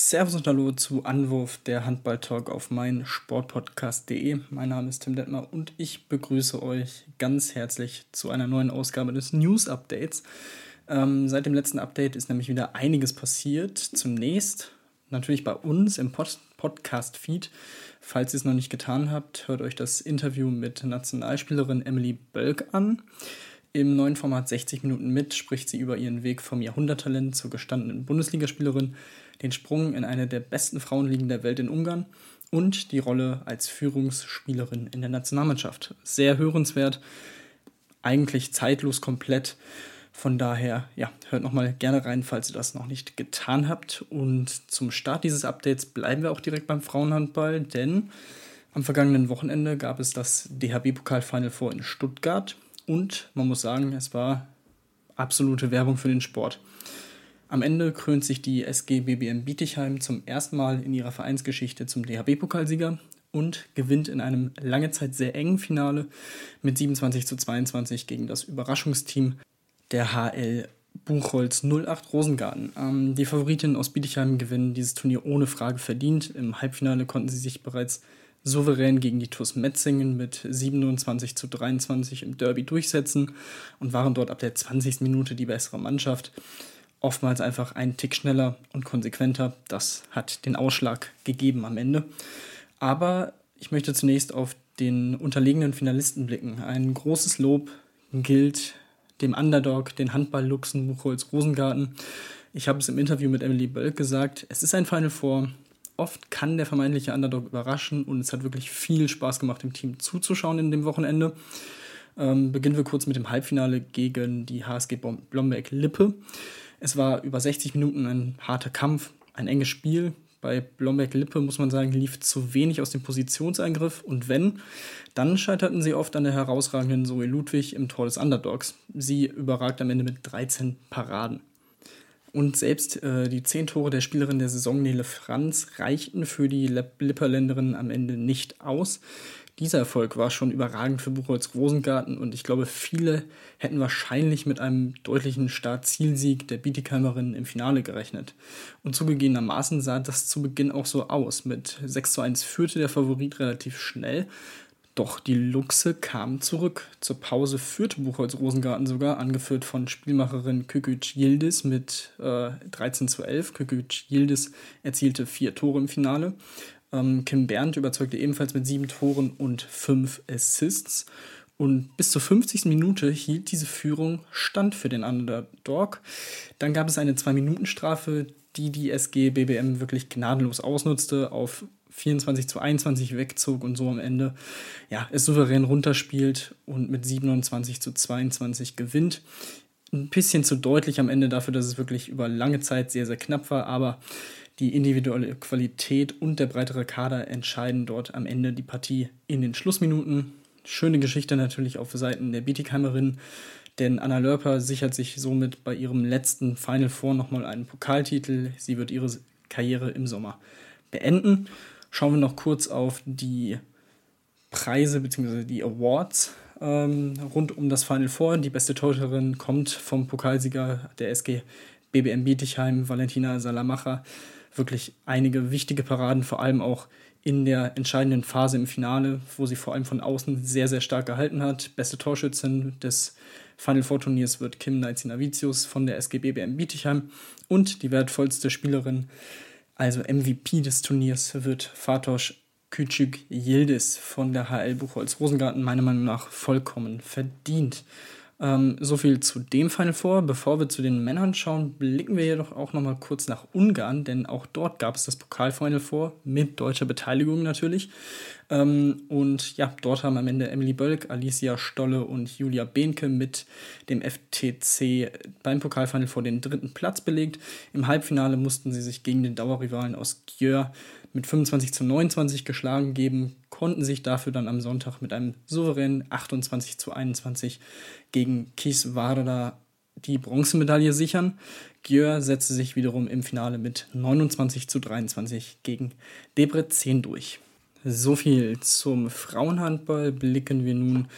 Servus und Hallo zu Anwurf, der Handball-Talk auf meinsportpodcast.de. Mein Name ist Tim Detmer und ich begrüße euch ganz herzlich zu einer neuen Ausgabe des News-Updates. Ähm, seit dem letzten Update ist nämlich wieder einiges passiert. Zunächst natürlich bei uns im Pod Podcast-Feed. Falls ihr es noch nicht getan habt, hört euch das Interview mit Nationalspielerin Emily Bölk an. Im neuen Format 60 Minuten mit spricht sie über ihren Weg vom Jahrhunderttalent zur gestandenen Bundesligaspielerin den Sprung in eine der besten Frauenligen der Welt in Ungarn und die Rolle als Führungsspielerin in der Nationalmannschaft. Sehr hörenswert, eigentlich zeitlos komplett. Von daher, ja, hört nochmal gerne rein, falls ihr das noch nicht getan habt. Und zum Start dieses Updates bleiben wir auch direkt beim Frauenhandball, denn am vergangenen Wochenende gab es das DHB-Pokal-Final Four in Stuttgart und man muss sagen, es war absolute Werbung für den Sport. Am Ende krönt sich die SG BBM Bietigheim zum ersten Mal in ihrer Vereinsgeschichte zum DHB-Pokalsieger und gewinnt in einem lange Zeit sehr engen Finale mit 27 zu 22 gegen das Überraschungsteam der HL Buchholz 08 Rosengarten. Ähm, die Favoritinnen aus Bietigheim gewinnen dieses Turnier ohne Frage verdient. Im Halbfinale konnten sie sich bereits souverän gegen die TuS Metzingen mit 27 zu 23 im Derby durchsetzen und waren dort ab der 20. Minute die bessere Mannschaft oftmals einfach einen Tick schneller und konsequenter. Das hat den Ausschlag gegeben am Ende. Aber ich möchte zunächst auf den unterlegenen Finalisten blicken. Ein großes Lob gilt dem Underdog, den Handball-Luchsen Buchholz Rosengarten. Ich habe es im Interview mit Emily Bölk gesagt, es ist ein Final Four. Oft kann der vermeintliche Underdog überraschen und es hat wirklich viel Spaß gemacht, dem Team zuzuschauen in dem Wochenende. Ähm, beginnen wir kurz mit dem Halbfinale gegen die HSG Blomberg-Lippe. Es war über 60 Minuten ein harter Kampf, ein enges Spiel. Bei Blomberg-Lippe, muss man sagen, lief zu wenig aus dem Positionseingriff und wenn, dann scheiterten sie oft an der herausragenden Zoe Ludwig im Tor des Underdogs. Sie überragt am Ende mit 13 Paraden. Und selbst äh, die 10 Tore der Spielerin der Saison, Nele Franz, reichten für die Lipperländerin am Ende nicht aus. Dieser Erfolg war schon überragend für Buchholz Rosengarten und ich glaube, viele hätten wahrscheinlich mit einem deutlichen Start-Zielsieg der Bietigheimerin im Finale gerechnet. Und zugegebenermaßen sah das zu Beginn auch so aus. Mit 6 zu 1 führte der Favorit relativ schnell, doch die Luchse kamen zurück. Zur Pause führte Buchholz Rosengarten sogar, angeführt von Spielmacherin Küküc Yildiz mit äh, 13 zu 11. Küküc Yildiz erzielte vier Tore im Finale. Ähm, Kim Berndt überzeugte ebenfalls mit sieben Toren und fünf Assists. Und bis zur 50. Minute hielt diese Führung stand für den Underdog. Dann gab es eine 2-Minuten-Strafe, die die SG BBM wirklich gnadenlos ausnutzte, auf 24 zu 21 wegzog und so am Ende ja, es souverän runterspielt und mit 27 zu 22 gewinnt. Ein bisschen zu deutlich am Ende dafür, dass es wirklich über lange Zeit sehr, sehr knapp war, aber die individuelle Qualität und der breitere Kader entscheiden dort am Ende die Partie in den Schlussminuten. Schöne Geschichte natürlich auf Seiten der Bietigheimerin, denn Anna Lörper sichert sich somit bei ihrem letzten Final Four nochmal einen Pokaltitel. Sie wird ihre Karriere im Sommer beenden. Schauen wir noch kurz auf die Preise bzw. die Awards ähm, rund um das Final Four. Die beste Torhüterin kommt vom Pokalsieger der SG BBM Bietigheim, Valentina Salamacher wirklich einige wichtige Paraden, vor allem auch in der entscheidenden Phase im Finale, wo sie vor allem von außen sehr, sehr stark gehalten hat. Beste Torschützin des Final Four Turniers wird Kim Navicius von der SGB BM Bietigheim und die wertvollste Spielerin, also MVP des Turniers, wird Fatosch Küçük Yildiz von der HL Buchholz Rosengarten meiner Meinung nach vollkommen verdient. Ähm, so viel zu dem Final Four. Bevor wir zu den Männern schauen, blicken wir jedoch auch noch mal kurz nach Ungarn, denn auch dort gab es das Pokal-Final Four mit deutscher Beteiligung natürlich. Ähm, und ja, dort haben am Ende Emily Bölk, Alicia Stolle und Julia Behnke mit dem FTC beim Pokalfinal vor den dritten Platz belegt. Im Halbfinale mussten sie sich gegen den Dauerrivalen aus Gjör mit 25 zu 29 geschlagen geben, konnten sich dafür dann am Sonntag mit einem souveränen 28 zu 21 gegen Kisvarda die Bronzemedaille sichern. Gjör setzte sich wiederum im Finale mit 29 zu 23 gegen Debrecen durch. So viel zum Frauenhandball. Blicken wir nun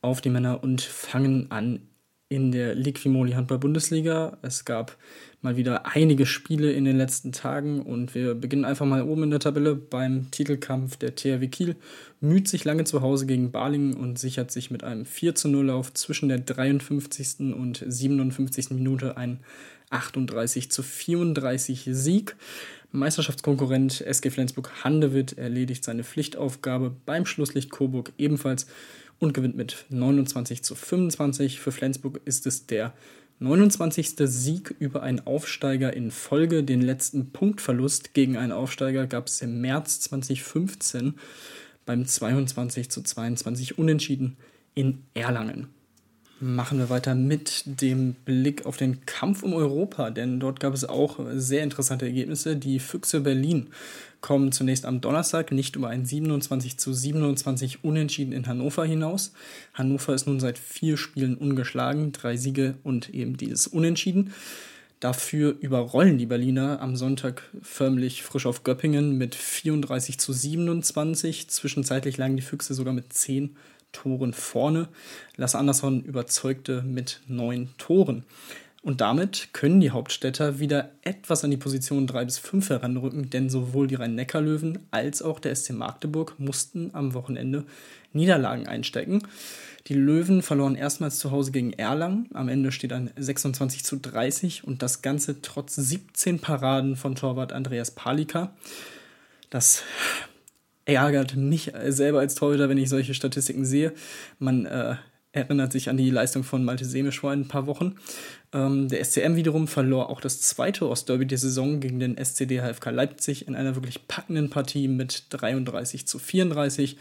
auf die Männer und fangen an in der Liquimoli Handball Bundesliga. Es gab mal wieder einige Spiele in den letzten Tagen und wir beginnen einfach mal oben in der Tabelle beim Titelkampf der THW Kiel. Müht sich lange zu Hause gegen Balingen und sichert sich mit einem 4 zu 0 auf zwischen der 53. und 57. Minute ein 38 zu 34 Sieg. Meisterschaftskonkurrent SG Flensburg-Handewitt erledigt seine Pflichtaufgabe beim Schlusslicht Coburg ebenfalls und gewinnt mit 29 zu 25. Für Flensburg ist es der 29. Sieg über einen Aufsteiger in Folge. Den letzten Punktverlust gegen einen Aufsteiger gab es im März 2015 beim 22 zu 22 Unentschieden in Erlangen. Machen wir weiter mit dem Blick auf den Kampf um Europa, denn dort gab es auch sehr interessante Ergebnisse. Die Füchse Berlin kommen zunächst am Donnerstag nicht über ein 27 zu 27 Unentschieden in Hannover hinaus. Hannover ist nun seit vier Spielen ungeschlagen, drei Siege und eben dieses Unentschieden. Dafür überrollen die Berliner am Sonntag förmlich frisch auf Göppingen mit 34 zu 27. Zwischenzeitlich lagen die Füchse sogar mit 10 Toren vorne. Lasse Andersson überzeugte mit neun Toren. Und damit können die Hauptstädter wieder etwas an die Position 3 bis 5 heranrücken, denn sowohl die Rhein-Neckar-Löwen als auch der SC Magdeburg mussten am Wochenende Niederlagen einstecken. Die Löwen verloren erstmals zu Hause gegen Erlangen. Am Ende steht ein 26 zu 30 und das Ganze trotz 17 Paraden von Torwart Andreas Palika. Das ärgert mich selber als Torhüter, wenn ich solche Statistiken sehe. Man äh, erinnert sich an die Leistung von Malte Semisch vor ein paar Wochen. Ähm, der SCM wiederum verlor auch das zweite Ostderby der Saison gegen den SCD HFK Leipzig in einer wirklich packenden Partie mit 33 zu 34.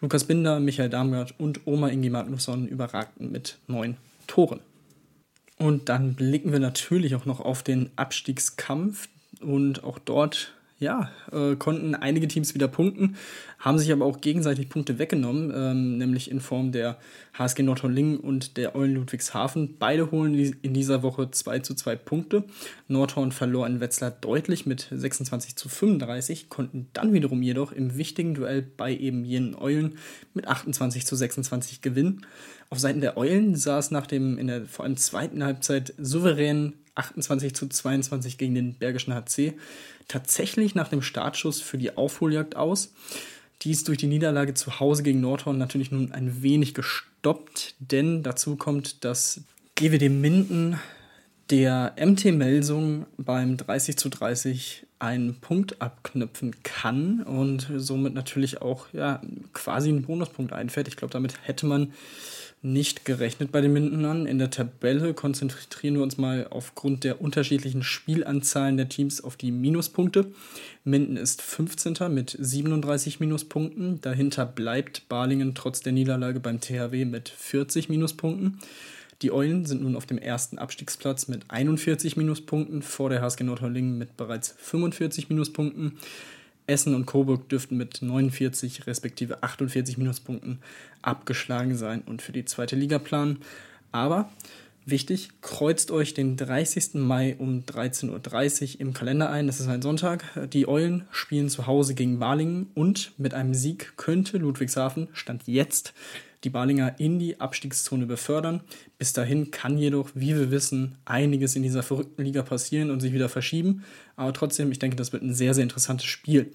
Lukas Binder, Michael Darmgard und Oma Ingi Magnusson überragten mit neun Toren. Und dann blicken wir natürlich auch noch auf den Abstiegskampf und auch dort ja, äh, konnten einige Teams wieder punkten, haben sich aber auch gegenseitig Punkte weggenommen, ähm, nämlich in Form der HSG Nordhorn-Lingen und der Eulen Ludwigshafen. Beide holen in dieser Woche 2 zu 2 Punkte. Nordhorn verlor in Wetzlar deutlich mit 26 zu 35, konnten dann wiederum jedoch im wichtigen Duell bei eben jenen Eulen mit 28 zu 26 gewinnen. Auf Seiten der Eulen sah es nach dem in der vor allem zweiten Halbzeit souveränen 28 zu 22 gegen den Bergischen HC tatsächlich nach dem Startschuss für die Aufholjagd aus. Die ist durch die Niederlage zu Hause gegen Nordhorn natürlich nun ein wenig gestoppt, denn dazu kommt, dass GWD Minden der MT Melsung beim 30 zu 30 einen Punkt abknüpfen kann und somit natürlich auch ja, quasi einen Bonuspunkt einfährt. Ich glaube, damit hätte man nicht gerechnet bei den Mindenern. In der Tabelle konzentrieren wir uns mal aufgrund der unterschiedlichen Spielanzahlen der Teams auf die Minuspunkte. Minden ist 15. mit 37 Minuspunkten. Dahinter bleibt Balingen trotz der Niederlage beim THW mit 40 Minuspunkten. Die Eulen sind nun auf dem ersten Abstiegsplatz mit 41 Minuspunkten, vor der HSG Nordhorlingen mit bereits 45 Minuspunkten. Essen und Coburg dürften mit 49 respektive 48 Minuspunkten abgeschlagen sein und für die zweite Liga planen. Aber wichtig, kreuzt euch den 30. Mai um 13.30 Uhr im Kalender ein. Das ist ein Sonntag. Die Eulen spielen zu Hause gegen Balingen und mit einem Sieg könnte Ludwigshafen, Stand jetzt, die Balinger in die Abstiegszone befördern. Bis dahin kann jedoch, wie wir wissen, einiges in dieser verrückten Liga passieren und sich wieder verschieben. Aber trotzdem, ich denke, das wird ein sehr, sehr interessantes Spiel.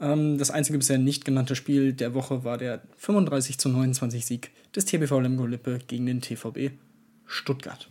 Ähm, das einzige bisher nicht genannte Spiel der Woche war der 35 zu 29 Sieg des TBV Lemgo Lippe gegen den TVB Stuttgart.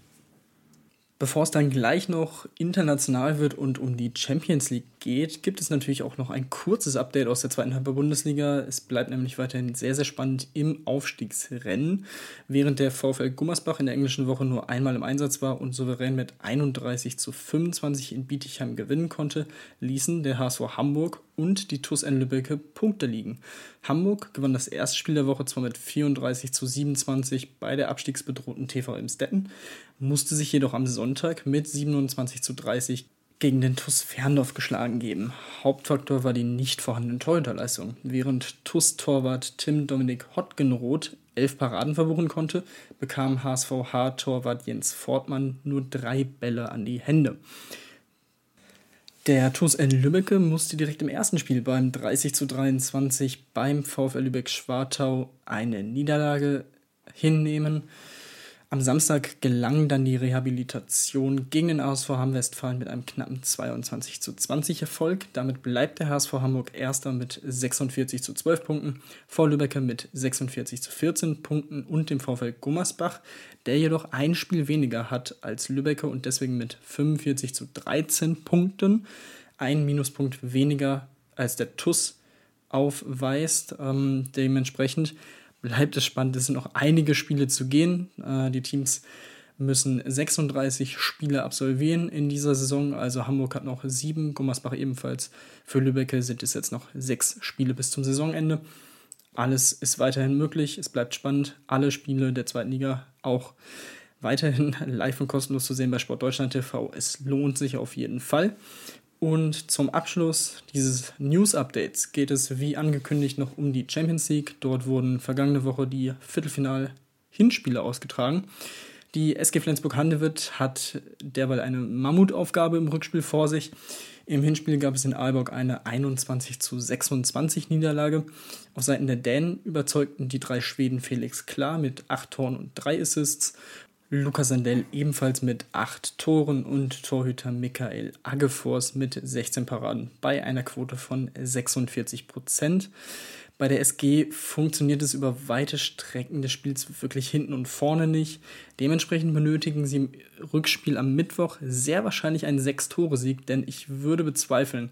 Bevor es dann gleich noch international wird und um die Champions League geht, gibt es natürlich auch noch ein kurzes Update aus der zweiten Halbzeit Bundesliga. Es bleibt nämlich weiterhin sehr, sehr spannend im Aufstiegsrennen. Während der VfL Gummersbach in der englischen Woche nur einmal im Einsatz war und souverän mit 31 zu 25 in Bietigheim gewinnen konnte, ließen der HSV Hamburg und die TuS Lübbecke Punkte liegen. Hamburg gewann das erste Spiel der Woche zwar mit 34 zu 27 bei der abstiegsbedrohten TV Imstetten, musste sich jedoch am Sonntag mit 27 zu 30 gegen den TuS Ferndorf geschlagen geben. Hauptfaktor war die nicht vorhandene Torhüterleistung. Während TuS-Torwart Tim Dominik Hottgenroth elf Paraden verbuchen konnte, bekam HSVH-Torwart Jens Fortmann nur drei Bälle an die Hände. Der TuS N Lübbecke musste direkt im ersten Spiel beim 30 zu 23 beim VfL Lübeck-Schwartau eine Niederlage hinnehmen. Am Samstag gelang dann die Rehabilitation gegen den HSV Hamm-Westfalen mit einem knappen 22 zu 20 Erfolg. Damit bleibt der HSV Hamburg erster mit 46 zu 12 Punkten, vor Lübecker mit 46 zu 14 Punkten und dem VfL Gummersbach, der jedoch ein Spiel weniger hat als Lübecker und deswegen mit 45 zu 13 Punkten, ein Minuspunkt weniger als der TUS aufweist. Ähm, dementsprechend bleibt es spannend. Es sind noch einige Spiele zu gehen. Äh, die Teams müssen 36 Spiele absolvieren in dieser Saison. Also Hamburg hat noch sieben, Gummersbach ebenfalls. Für Lübecke sind es jetzt noch sechs Spiele bis zum Saisonende. Alles ist weiterhin möglich. Es bleibt spannend. Alle Spiele der zweiten Liga auch weiterhin live und kostenlos zu sehen bei Sport Deutschland TV. Es lohnt sich auf jeden Fall. Und zum Abschluss dieses News-Updates geht es wie angekündigt noch um die Champions League. Dort wurden vergangene Woche die Viertelfinal-Hinspiele ausgetragen. Die SG Flensburg-Handewitt hat derweil eine Mammutaufgabe im Rückspiel vor sich. Im Hinspiel gab es in Aalborg eine 21 zu 26 Niederlage. Auf Seiten der Dänen überzeugten die drei Schweden Felix Klar mit 8 Toren und 3 Assists Lukas Sandell ebenfalls mit 8 Toren und Torhüter Michael Aggefors mit 16 Paraden bei einer Quote von 46 Prozent. Bei der SG funktioniert es über weite Strecken des Spiels wirklich hinten und vorne nicht. Dementsprechend benötigen sie im Rückspiel am Mittwoch sehr wahrscheinlich einen 6-Tore-Sieg, denn ich würde bezweifeln,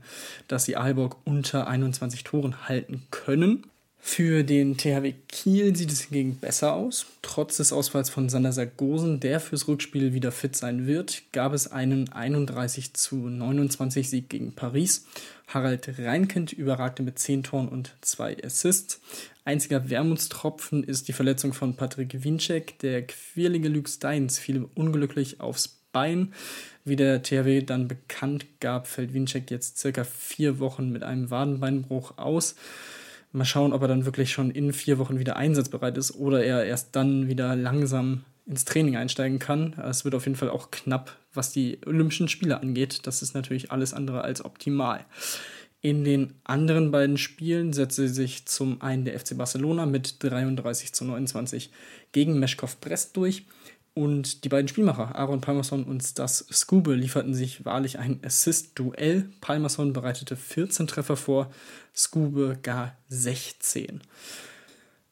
dass sie Aalborg unter 21 Toren halten können. Für den THW Kiel sieht es hingegen besser aus. Trotz des Ausfalls von Sander Sargosen, der fürs Rückspiel wieder fit sein wird, gab es einen 31 zu 29 Sieg gegen Paris. Harald Reinkind überragte mit 10 Toren und 2 Assists. Einziger Wermutstropfen ist die Verletzung von Patrick Winczek. Der quirlige Luke Steins fiel unglücklich aufs Bein. Wie der THW dann bekannt gab, fällt Winczek jetzt circa vier Wochen mit einem Wadenbeinbruch aus. Mal schauen, ob er dann wirklich schon in vier Wochen wieder einsatzbereit ist oder er erst dann wieder langsam ins Training einsteigen kann. Es wird auf jeden Fall auch knapp, was die Olympischen Spiele angeht. Das ist natürlich alles andere als optimal. In den anderen beiden Spielen setzte sich zum einen der FC Barcelona mit 33 zu 29 gegen Meschkow Brest durch und die beiden Spielmacher, Aaron Palmerson und Stas Skube, lieferten sich wahrlich ein Assist-Duell. Palmerson bereitete 14 Treffer vor, Skube gar 16.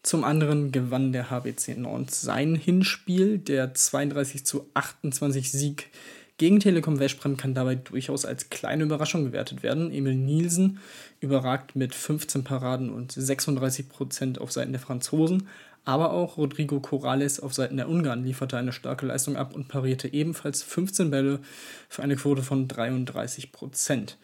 Zum anderen gewann der HBC Nantes sein Hinspiel. Der 32 zu 28 Sieg gegen Telekom Westbrem kann dabei durchaus als kleine Überraschung gewertet werden. Emil Nielsen überragt mit 15 Paraden und 36 Prozent auf Seiten der Franzosen. Aber auch Rodrigo Corrales auf Seiten der Ungarn lieferte eine starke Leistung ab und parierte ebenfalls 15 Bälle für eine Quote von 33 Prozent.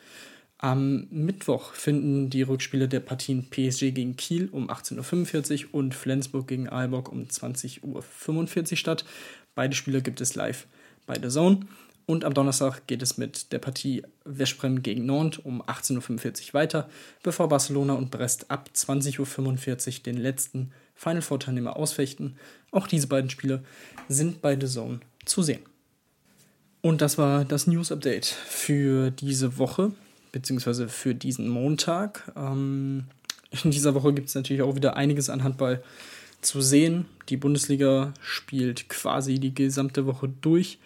Am Mittwoch finden die Rückspiele der Partien PSG gegen Kiel um 18.45 Uhr und Flensburg gegen Aalborg um 20.45 Uhr statt. Beide Spiele gibt es live bei The Zone. Und am Donnerstag geht es mit der Partie Veszprem gegen Nantes um 18.45 Uhr weiter, bevor Barcelona und Brest ab 20.45 Uhr den letzten Final Four Teilnehmer ausfechten. Auch diese beiden Spiele sind bei The Zone zu sehen. Und das war das News Update für diese Woche, beziehungsweise für diesen Montag. Ähm, in dieser Woche gibt es natürlich auch wieder einiges an Handball zu sehen. Die Bundesliga spielt quasi die gesamte Woche durch.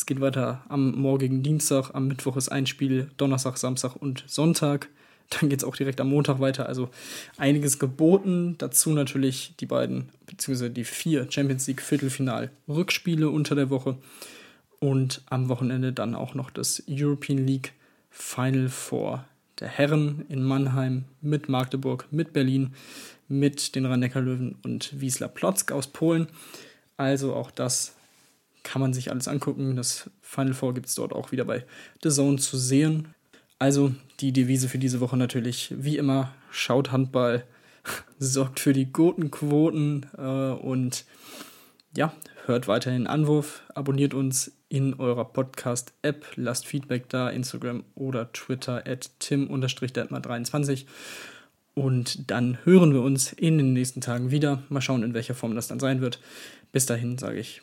Es geht weiter am morgigen Dienstag, am Mittwoch ist ein Spiel, Donnerstag, Samstag und Sonntag. Dann geht es auch direkt am Montag weiter. Also einiges geboten. Dazu natürlich die beiden, beziehungsweise die vier Champions League Viertelfinal-Rückspiele unter der Woche. Und am Wochenende dann auch noch das European League Final Four der Herren in Mannheim mit Magdeburg, mit Berlin, mit den rhein löwen und Wiesla Plotzk aus Polen. Also auch das kann man sich alles angucken. Das Final Four gibt es dort auch wieder bei The Zone zu sehen. Also die Devise für diese Woche natürlich wie immer, schaut Handball, sorgt für die guten Quoten äh, und ja, hört weiterhin Anwurf, abonniert uns in eurer Podcast-App, lasst Feedback da, Instagram oder Twitter at tim-detmar23 und dann hören wir uns in den nächsten Tagen wieder. Mal schauen, in welcher Form das dann sein wird. Bis dahin sage ich